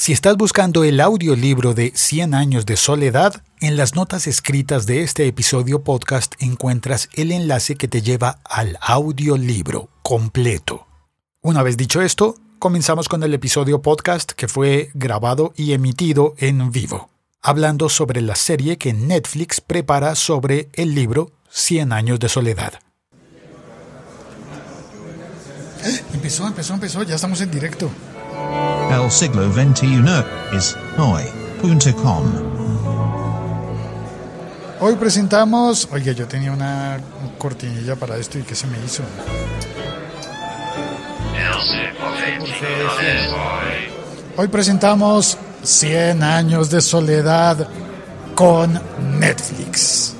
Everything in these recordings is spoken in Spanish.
Si estás buscando el audiolibro de 100 años de soledad, en las notas escritas de este episodio podcast encuentras el enlace que te lleva al audiolibro completo. Una vez dicho esto, comenzamos con el episodio podcast que fue grabado y emitido en vivo, hablando sobre la serie que Netflix prepara sobre el libro 100 años de soledad. Empezó, empezó, empezó, ya estamos en directo. El siglo XXI es hoy.com. Hoy presentamos. Oye, yo tenía una cortinilla para esto y ¿qué se me hizo? Hoy presentamos 100 años de soledad con Netflix.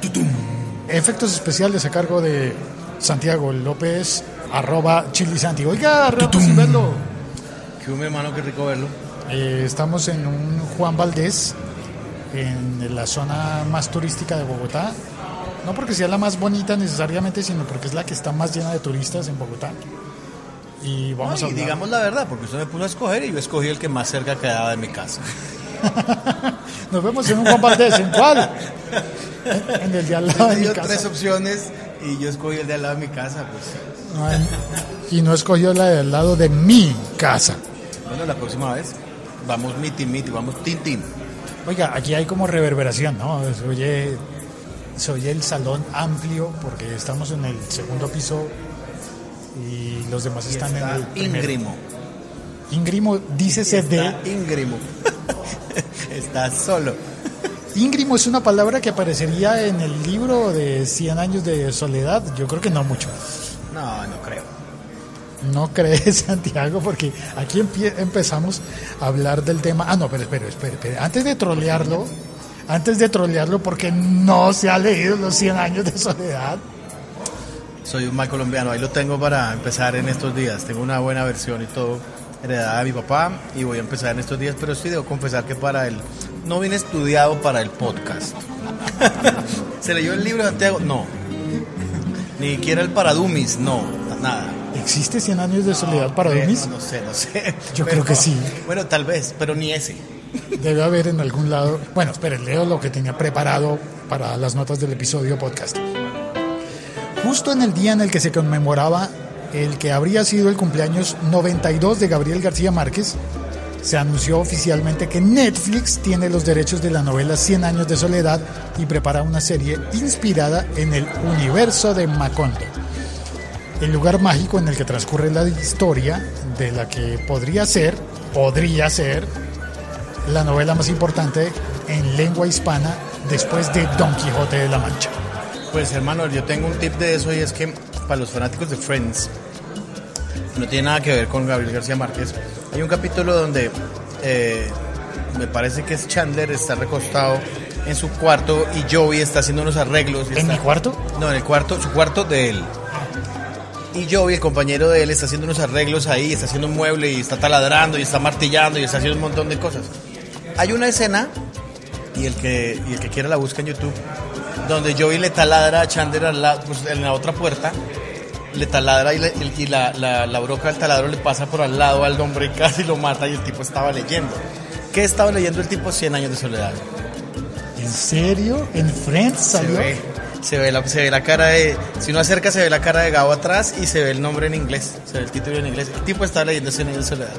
Tutum. Efectos especiales a cargo de Santiago López, arroba Chilisanti. Oiga, rato Que mi hermano, qué rico verlo. Eh, estamos en un Juan Valdés, en la zona más turística de Bogotá. No porque sea la más bonita necesariamente, sino porque es la que está más llena de turistas en Bogotá. Y vamos No, a hablar- digamos la verdad, porque usted me puso a escoger y yo escogí el que más cerca quedaba de mi casa. Nos vemos en un Juan Valdés. ¿En cuál? En- En el de al lado de mi dio tres casa. opciones y yo escogí el de al lado de mi casa. Pues. Ay, Y no escogió la de al lado de mi casa. Bueno, la próxima vez vamos miti miti, vamos tin tin. Oiga, aquí hay como reverberación, ¿no? Se oye, se oye el salón amplio porque estamos en el segundo piso y los demás Y están en el primero. íngrimo. Íngrimo, dícese de... Íngrimo. está solo. Íngrimo es una palabra que aparecería en el libro de 100 años de soledad. Yo creo que no mucho. No, crees, Santiago, porque aquí empezamos a hablar del tema. Ah, no, pero espere, espere, espere. Antes de trolearlo, antes de trolearlo, porque no se ha leído los 100 años de soledad. Soy un mal colombiano, ahí lo tengo para empezar en estos días. Tengo una buena versión y todo heredada de mi papá y voy a empezar en estos días, pero sí debo confesar que para el no vine estudiado para el podcast. ¿Se leyó el libro de Santiago? No. Ni siquiera el para Dummies, no, nada. ¿Existe 100 años de soledad para Eh, Dummies? No, no sé, no sé. Yo creo que sí. Bueno, tal vez, pero ni ese. Debe haber en algún lado. Bueno, espere, leo lo que tenía preparado para las notas del episodio podcast. Justo en el día en el que se conmemoraba el que habría sido el cumpleaños 92 de Gabriel García Márquez, se anunció oficialmente que Netflix tiene los derechos de la novela 100 años de soledad y prepara una serie inspirada en el universo de Macondo, el lugar mágico en el que transcurre la historia de la que podría ser, podría ser, la novela más importante en lengua hispana después de Don Quijote de la Mancha. Pues hermano, yo tengo un tip de eso y es que para los fanáticos de Friends, no tiene nada que ver con Gabriel García Márquez. Hay un capítulo donde eh, me parece que es Chandler está recostado en su cuarto y Joey está haciendo unos arreglos. y ¿En está- mi cuarto? No, en el cuarto, su cuarto de él. Y Joey, el compañero de él, está haciendo unos arreglos ahí, está haciendo un mueble y está taladrando y está martillando y está haciendo un montón de cosas. Hay una escena, y el que, y el que quiera la busca en YouTube, donde Joey le taladra a Chandler al lado, pues, en la otra puerta, le taladra y, la, la- la broca del taladro le pasa por al lado al hombre y casi lo mata y el tipo estaba leyendo. ¿Qué estaba leyendo el tipo? 100 años de soledad. ¿En serio? ¿En Friends Se salió? ve, se ve, la, se ve la cara de. Si uno acerca, se ve la cara de Gabo atrás y se ve el nombre en inglés. Se ve el título en inglés. El tipo está leyendo 100 años de soledad.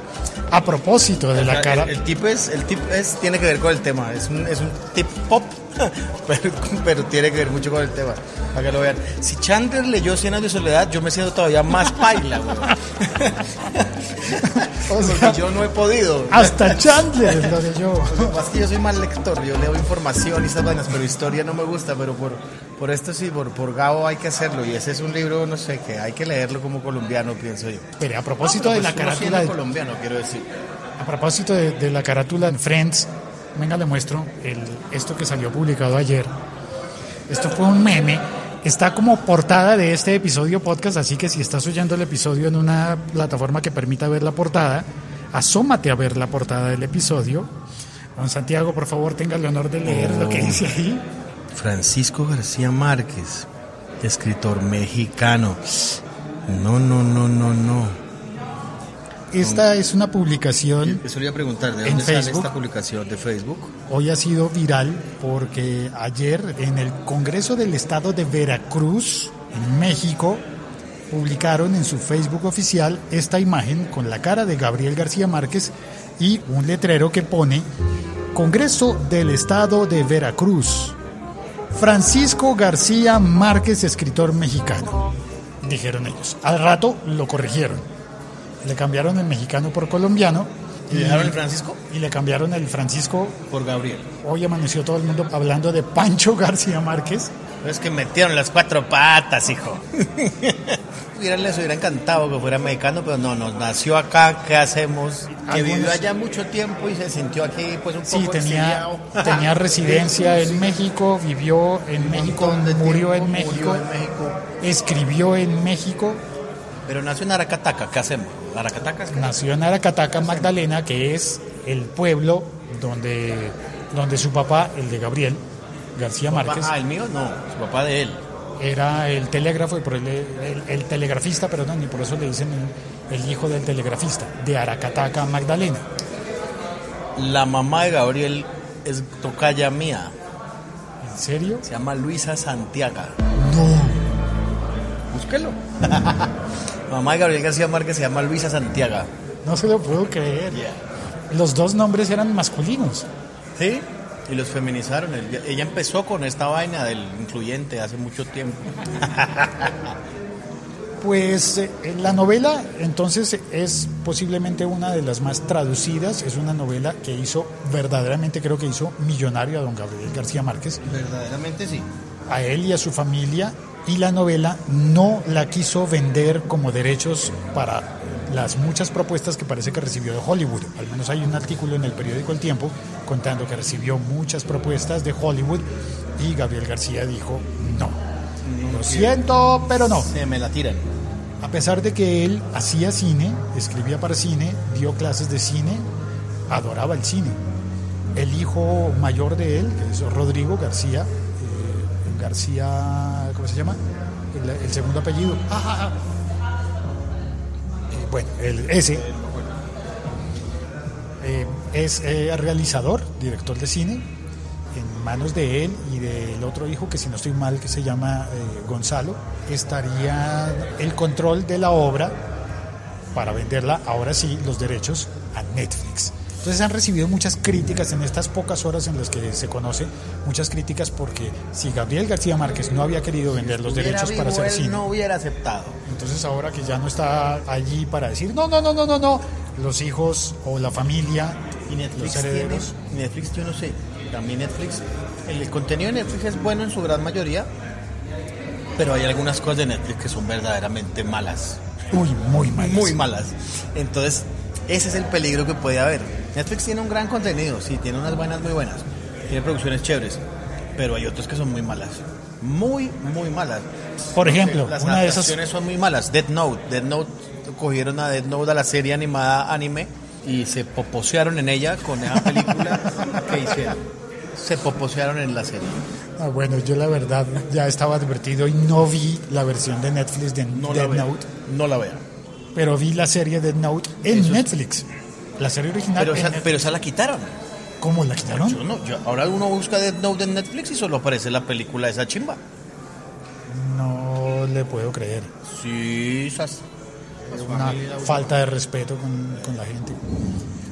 A propósito de la El- cara. El, tipo es, el tipo es, tiene que ver con el tema. Es un, es un tip pop, pero, pero tiene que ver mucho con el tema. Para que lo vean. Si Chandler leyó 100 años de soledad, yo me siento todavía más paila, güey. O sea, Porque yo no he podido. hasta Chandler lo leyó. Lo que pasa es que yo soy mal lector, yo leo información y esas vainas, pero historia no me gusta, pero por, por esto sí, por, por Gabo hay que hacerlo. Y ese es un libro, no sé, que hay que leerlo como colombiano, pienso yo. Pero a propósito de la Pues siendo carátula de, colombiano, quiero decir. a propósito de, de la carátula en Friends, venga le muestro el, esto que salió publicado ayer. Esto fue un meme. Está como portada de este episodio podcast, así que si estás oyendo el episodio en una plataforma que permita ver la portada, asómate a ver la portada del episodio. Don Santiago, por favor, tenga el honor de leer lo que dice ahí. Francisco García Márquez, escritor mexicano. No, no, no, no, no. esta es una publicación, Eso le iba a preguntar, ¿de dónde sale esta publicación de Facebook? hoy ha sido viral porque ayer en el Congreso del Estado de Veracruz, en México, publicaron en su Facebook oficial esta imagen con la cara de Gabriel García Márquez y un letrero que pone Congreso del Estado de Veracruz. Francisco García Márquez, escritor mexicano, dijeron ellos. Al rato lo corrigieron. Le cambiaron el mexicano por colombiano. ¿Y dejaron el Francisco? Y le cambiaron el Francisco. Por Gabriel. Hoy amaneció todo el mundo hablando de Pancho García Márquez. Es que metieron las cuatro patas, hijo. Hubieran, les hubiera encantado que fuera mexicano, pero no, nos nació acá, ¿qué hacemos? Que vivió allá mucho tiempo y se sintió aquí pues un Sí, poco tenía, exiliado. tenía residencia en México, vivió en México, murió en México, murió en México. escribió en México, Pero nació en Aracataca, ¿qué hacemos? ¿Aracataca nació en Aracataca, Magdalena, que es el pueblo donde, donde su papá, el de Gabriel García Márquez, Ah, el mío no, su papá de él. Era el telégrafo, y por el, el- el telegrafista, perdón, y por eso le dicen el, el hijo del telegrafista, de Aracataca, Magdalena. La mamá de Gabriel es tocaya mía, ¿En serio? se llama Luisa Santiago. No, Búsquelo. mamá de Gabriel García Márquez se llama Luisa Santiago. no se lo puedo creer. Los dos nombres eran masculinos. ¿Sí? Y los feminizaron. El- Ella empezó con esta vaina del incluyente hace mucho tiempo. Pues eh, la novela entonces es posiblemente una de las más traducidas, es una novela que hizo verdaderamente creo que hizo millonario a don Gabriel García Márquez, Verdaderamente sí. a él y a su familia y la novela no la quiso vender como derechos para las muchas propuestas que parece que recibió de Hollywood. Al menos hay un artículo en el periódico El Tiempo contando que recibió muchas propuestas de Hollywood y Gabriel García dijo no. Lo siento, pero no. Se me la tiran. A pesar de que él hacía cine, escribía para cine, dio clases de cine, adoraba el cine. El hijo mayor de él, que es Rodrigo García, eh, García, ¿cómo se llama? El, el segundo apellido. Ah, ah, ah. Bueno, el, ese eh, es eh, realizador, director de cine, en manos de él y del otro hijo, que si no estoy mal, que se llama eh, Gonzalo, estaría el control de la obra para venderla, ahora sí, los derechos a Netflix. Entonces han recibido muchas críticas en estas pocas horas en las que se conoce, muchas críticas porque si Gabriel García Márquez no había querido vender los derechos para hacer él cine, no hubiera aceptado. entonces ahora que ya no está allí para decir, no, no, no, no, no, no, los hijos o la familia, Y Netflix los tiene, herederos, Netflix, yo no sé, también Netflix, el contenido de Netflix es bueno en su gran mayoría, pero hay algunas cosas de Netflix que son verdaderamente malas, uy, muy mal. muy malas. Entonces, ese es el peligro que puede haber. Netflix tiene un gran contenido, sí, tiene unas buenas muy buenas, tiene producciones chéveres, pero hay otros que son muy malas, muy, muy malas. Por ejemplo, Las una de esas son muy malas. Dead Note. Dead Note cogieron a Dead Note a la serie animada anime y se poposearon en ella con esa película que hicieron. Se poposearon en la serie. Ah, bueno, yo la verdad ya estaba advertido y no vi la versión de Netflix de No Dead. Note, No la vea. Pero vi la serie Dead Note en Eso es- Netflix. La serie original. Pero esa, pero esa la quitaron. ¿Cómo la quitaron? Yo no, yo- ahora uno busca Dead Note en Netflix y solo aparece la película de esa chimba. No le puedo creer. Sí, esas. Una falta de respeto con, con la gente.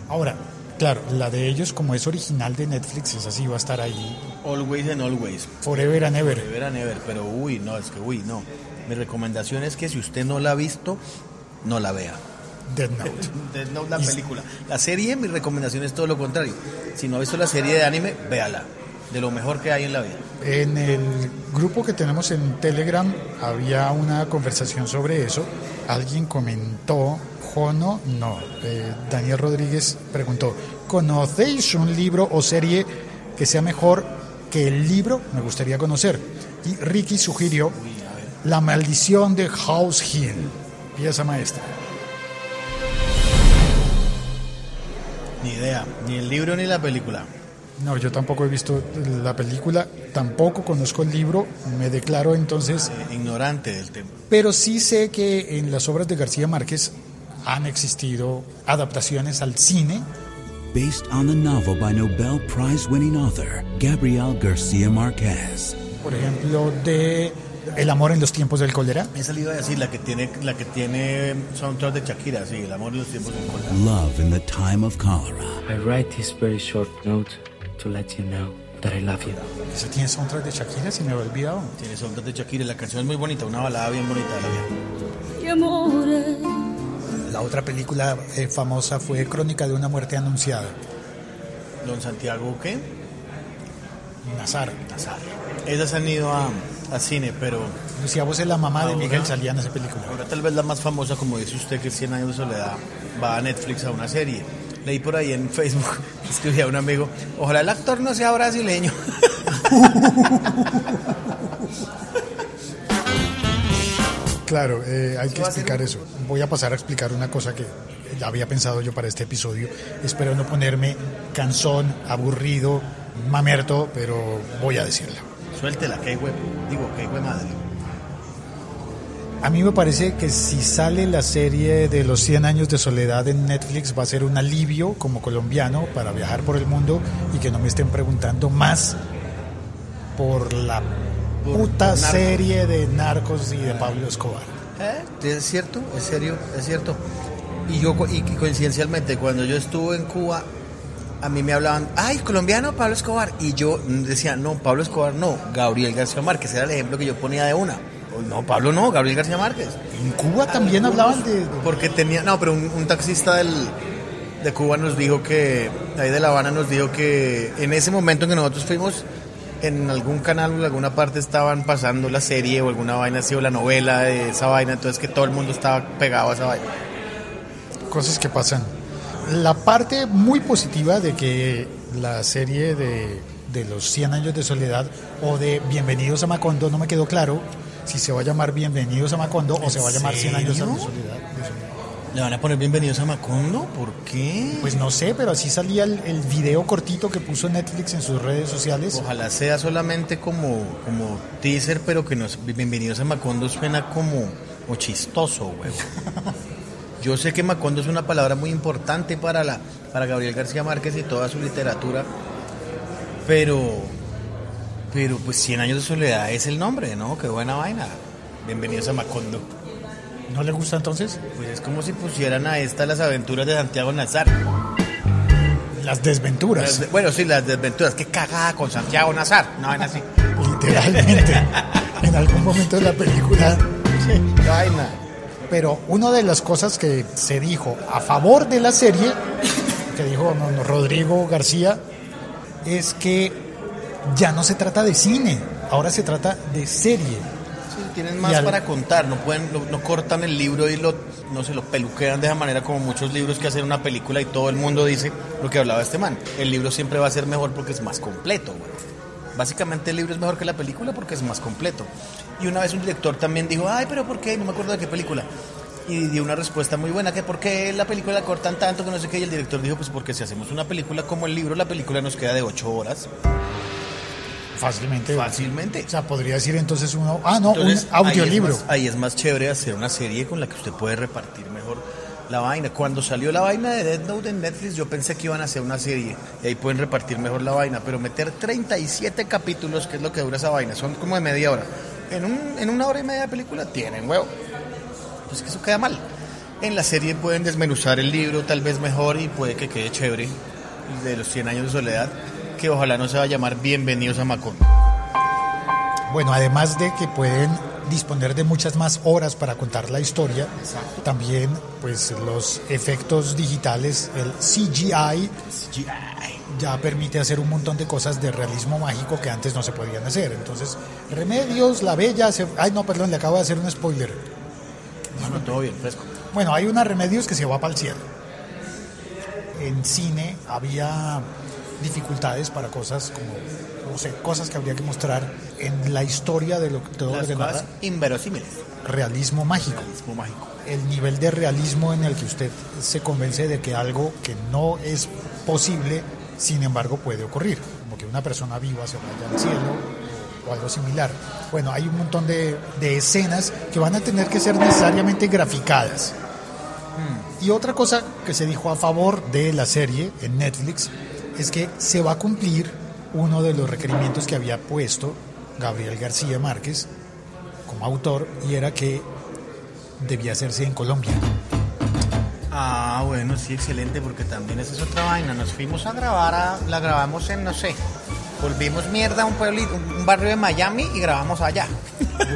Ahora, claro, la de ellos, como es original de Netflix, esa sí va a estar ahí Always and always. forever and ever. Forever and ever. Pero uy, no, es que uy, no. Mi recomendación es que si usted no la ha visto, no la vea. Dead Note. Death Note, la Y- película. La serie, mi recomendación es todo lo contrario. Si no ha visto la serie de anime, véala. De lo mejor que hay en la vida. En el grupo que tenemos en Telegram había una conversación sobre eso. Alguien comentó, Jono, no, eh, Daniel Rodríguez preguntó, ¿conocéis un libro o serie que sea mejor que el libro? Me gustaría conocer. Y Ricky sugirió La maldición de House Hill, pieza maestra. Ni idea. Ni el libro ni la película. No, yo tampoco he visto la película, tampoco conozco el libro, me declaro entonces Eh, ignorante del tema. Pero sí sé que en las obras de García Márquez han existido adaptaciones al cine based on the novel by Nobel Prize winning author Gabriel Garcia Marquez. por ejemplo, de El amor en los tiempos del cólera. Esa le iba a decir, la que tiene, la que tiene soundtrack de Shakira, sí, el amor de los tiempos del cólera. Love in the time of cholera. I write this very short note to let you know that I love you. Esa tiene soundtrack de Shakira, si me había olvidado. Tiene soundtrack de Shakira, la canción es muy bonita, una balada bien bonita de la amore, La otra película eh, famosa fue Crónica de una muerte anunciada. Don Santiago, ¿qué? Nazar. Nazar. Esas han ido a, a cine, pero Lucía Vos es la mamá de. Miguel salía en esa película. ahora tal vez la más famosa, como dice usted, que es 100 años de soledad, va a Netflix a una serie. Leí por ahí en Facebook, escribía un amigo, ojalá el actor no sea brasileño. Claro, eh, hay que a explicar eso. Voy a pasar a explicar una cosa que ya había pensado yo para este episodio. Espero no ponerme cansón, aburrido, mamerto, pero voy a decirla. Suéltela, que hay web, digo, que hay web madre. A mí me parece que si sale la serie de los 100 años de soledad en Netflix va a ser un alivio como colombiano para viajar por el mundo y que no me estén preguntando más por la Por puta serie de narcos y de Pablo Escobar. ¿Eh? Es cierto, es serio, es cierto. Y yo, y coincidencialmente, cuando yo estuve en Cuba, a mí me hablaban, ay, colombiano Pablo Escobar. Y yo decía, no, Pablo Escobar no, Gabriel García Márquez. Era el ejemplo que yo ponía de una. O, No, Pablo no, Gabriel García Márquez. En Cuba también hablaban de... de- Porque tenía, no, pero un, un taxista del, de Cuba nos dijo que, ahí de La Habana nos dijo que en ese momento en que nosotros fuimos, en algún canal o en alguna parte estaban pasando la serie o alguna vaina así o la novela de esa vaina, entonces que todo el mundo estaba pegado a esa vaina. cosas que pasan. La parte muy positiva de que la serie de, de los 100 años de soledad o de Bienvenidos a Macondo no me quedó claro si se va a llamar Bienvenidos a Macondo o se va a llamar 100 años de soledad. de soledad. ¿Le van a poner bienvenidos a Macondo? ¿Por qué? Pues no sé, pero así salía el, el video cortito que puso Netflix en sus redes sociales. Ojalá sea solamente como, como teaser, pero que nos bienvenidos a Macondo suena como, como chistoso, güey. Yo sé que Macondo es una palabra muy importante para la para Gabriel García Márquez y toda su literatura, pero pero pues 100 años de soledad es el nombre, ¿no? Qué buena vaina. Bienvenidos a Macondo. ¿No le gusta entonces? Pues es como si pusieran a esta las aventuras de Santiago Nazar. Las desventuras, Las- bueno, sí, las desventuras. Qué cagada con Santiago Nazar. No, ven así. literalmente. en algún momento de la película Qué vaina. Pero una de las cosas que se dijo a favor de la serie, que dijo no, no, Rodrigo García, es que ya no se trata de cine, ahora se trata de serie. Sí, tienen más al- para contar, no pueden, no, no cortan el libro y lo, no se lo peluquean de esa manera como muchos libros que hacen una película y todo el mundo dice lo que hablaba este man. El libro siempre va a ser mejor porque es más completo, güey. Básicamente el libro es mejor que la película porque es más completo. Y una vez un director también dijo, ay, pero ¿por qué? No me acuerdo de qué película. Y dio una respuesta muy buena, que por qué la película la cortan tanto, que no sé qué. Y el director dijo, pues porque si hacemos una película como el libro, la película nos queda de ocho horas, Fácilmente. fácilmente. O sea, podría decir entonces uno, ah, no, Entonces, un audiolibro. Ahí es, más, ahí es más chévere hacer una serie con la que usted puede repartir mejor la vaina. Cuando salió la vaina de Dead Note en Netflix, yo pensé que iban a hacer una serie y ahí pueden repartir mejor la vaina. Pero meter 37 capítulos, que es lo que dura esa vaina, son como de media hora. En, un, en una hora y media de película tienen huevo. Pues que eso queda mal. En la serie pueden desmenuzar el libro tal vez mejor y puede que quede chévere. De los 100 años de soledad, que ojalá no se va a llamar Bienvenidos a Macondo. Bueno, además de que pueden disponer de muchas más horas para contar la historia, también pues los efectos digitales, el CGI, ya permite hacer un montón de cosas de realismo mágico que antes no se podían hacer. Entonces, Remedios, La Bella, se- ay no, perdón, le acabo de hacer un spoiler. No, no, todo bien, fresco. Bueno, hay una Remedios que se va para el cielo. En cine había dificultades para cosas como, no sé, cosas que habría que mostrar en la historia de lo, de todo lo Las que narra cosas inverosímiles. realismo mágico. Realismo mágico. El nivel de realismo en el que usted se convence de que algo que no es posible, sin embargo, puede ocurrir. Como que una persona viva se vaya al cielo o algo similar. Bueno, hay un montón de, de escenas que van a tener que ser necesariamente graficadas. Y otra cosa que se dijo a favor de la serie en Netflix es que se va a cumplir uno de los requerimientos que había puesto Gabriel García Márquez como autor y era que debía hacerse en Colombia. Ah, bueno, sí, excelente, porque también esa es otra vaina. Nos fuimos a grabar, a- la grabamos en, no sé, volvimos mierda a un pueblito, un barrio de Miami y grabamos allá.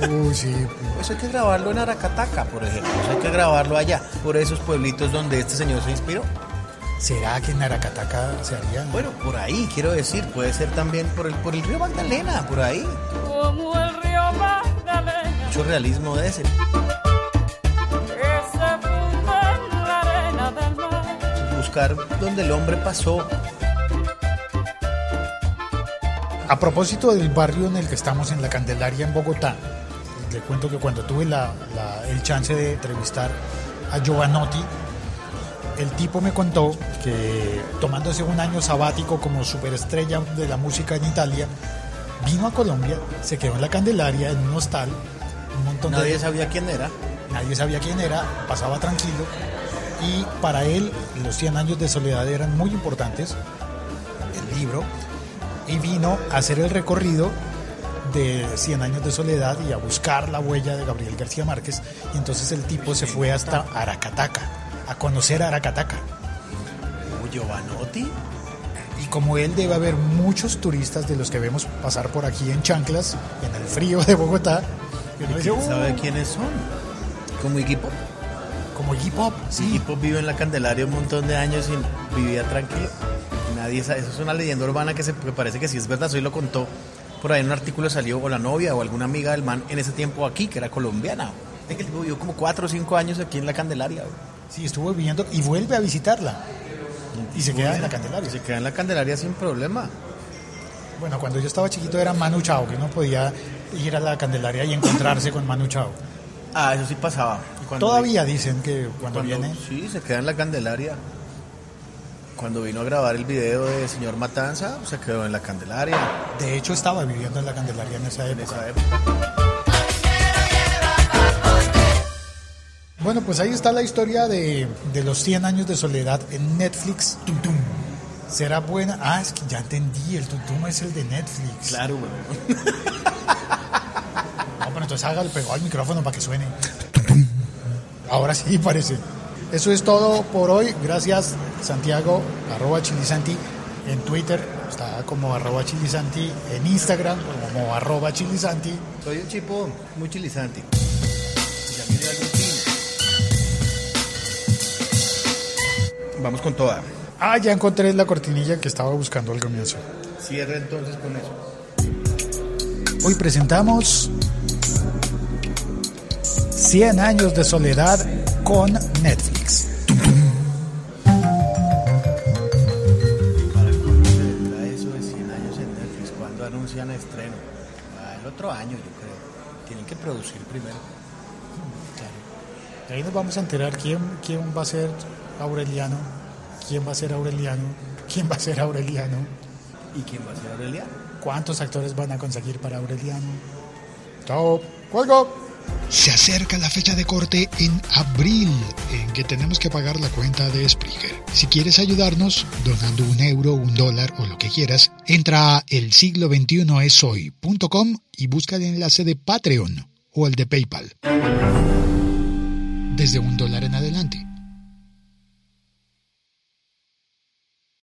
Uy, sí. Eso hay que grabarlo en Aracataca, por ejemplo. Eso hay que grabarlo allá, por esos pueblitos donde este señor se inspiró. ¿Será que en Aracataca se haría? Bueno, por ahí, quiero decir, puede ser también por el, por el río Magdalena, por ahí. como el río Magdalena Mucho realismo de ese. que se funde en la arena del mar. Buscar donde el hombre pasó. A propósito del barrio en el que estamos, en la Candelaria, en Bogotá, le cuento que cuando tuve la- la- el chance de entrevistar a Giovanotti, el tipo me contó que tomándose un año sabático como superestrella de la música en Italia, vino a Colombia, se quedó en la Candelaria, en un hostal, un montón de... Nadie sabía quién era. Nadie sabía quién era, pasaba tranquilo. Y para él los 100 años de soledad eran muy importantes, el libro, y vino a hacer el recorrido de 100 años de soledad y a buscar la huella de Gabriel García Márquez. Y entonces el tipo se fue hasta Aracataca, a conocer Aracataca. Oh, Giovanotti. Y como él debe haber muchos turistas de los que vemos pasar por aquí en chanclas, en el frío de Bogotá, y dice, ¿Quién sabe "Uh, quiénes son? Como Iggy Pop. como hip hop, sí. Iggy Pop vive en la Candelaria un montón de años y vivía tranquilo. Nadie sabe, eso es una leyenda urbana que, se, que parece que sí es verdad, hoy lo contó. Por ahí en un artículo salió o la novia o alguna amiga del man en ese tiempo aquí, que era colombiana. Es que el tipo vivió como 4 o 5 años aquí en la Candelaria. Sí, estuvo viviendo y vuelve a visitarla. Y se queda en la Candelaria. Se queda en la Candelaria sin problema. Bueno, cuando yo estaba chiquito era Manu Chao, que uno podía ir a la Candelaria y encontrarse con Manu Chao. Ah, eso sí pasaba. Todavía dicen que cuando, cuando viene... Sí, se queda en la Candelaria. Cuando vino a grabar el video de Señor Matanza, se quedó en la Candelaria. De hecho, estaba viviendo en la Candelaria en esa En época. esa época. Bueno, pues ahí está la historia de, de los 100 años de soledad en Netflix. Tum, tum. ¿Será buena? Ah, es que ya entendí, el Tutum es el de Netflix. Claro, güey. No, pero entonces hágale pegado al micrófono para que suene. Ahora sí parece. Eso es todo por hoy. Gracias, Santiago, arroba chilisanti en Twitter. Está como arroba chilisanti en Instagram, como arroba chilisanti. Soy un chipo muy chilizante. Ya Vamos con toda. Ah, ya encontré la cortinilla que estaba buscando al comienzo. Cierra entonces con eso. Hoy presentamos 100 años de soledad con Netflix. Para cuando se vendrá eso de 100 años en Netflix, cuando anuncian estreno? Ah, el otro año, yo creo. Tienen que producir primero. Y ahí nos vamos a enterar quién, quién va a ser Aureliano, quién va a ser Aureliano, quién va a ser Aureliano, ¿Y quién va a ser Aurelia? cuántos actores van a conseguir para Aureliano. Chao, cuelgo. Se acerca la fecha de corte en abril, en que tenemos que pagar la cuenta de Spreaker. Si quieres ayudarnos, donando un euro, un dólar o lo que quieras, entra a el siglo 21 es hoy.com y busca el enlace de Patreon o el de PayPal. Desde un dólar en adelante.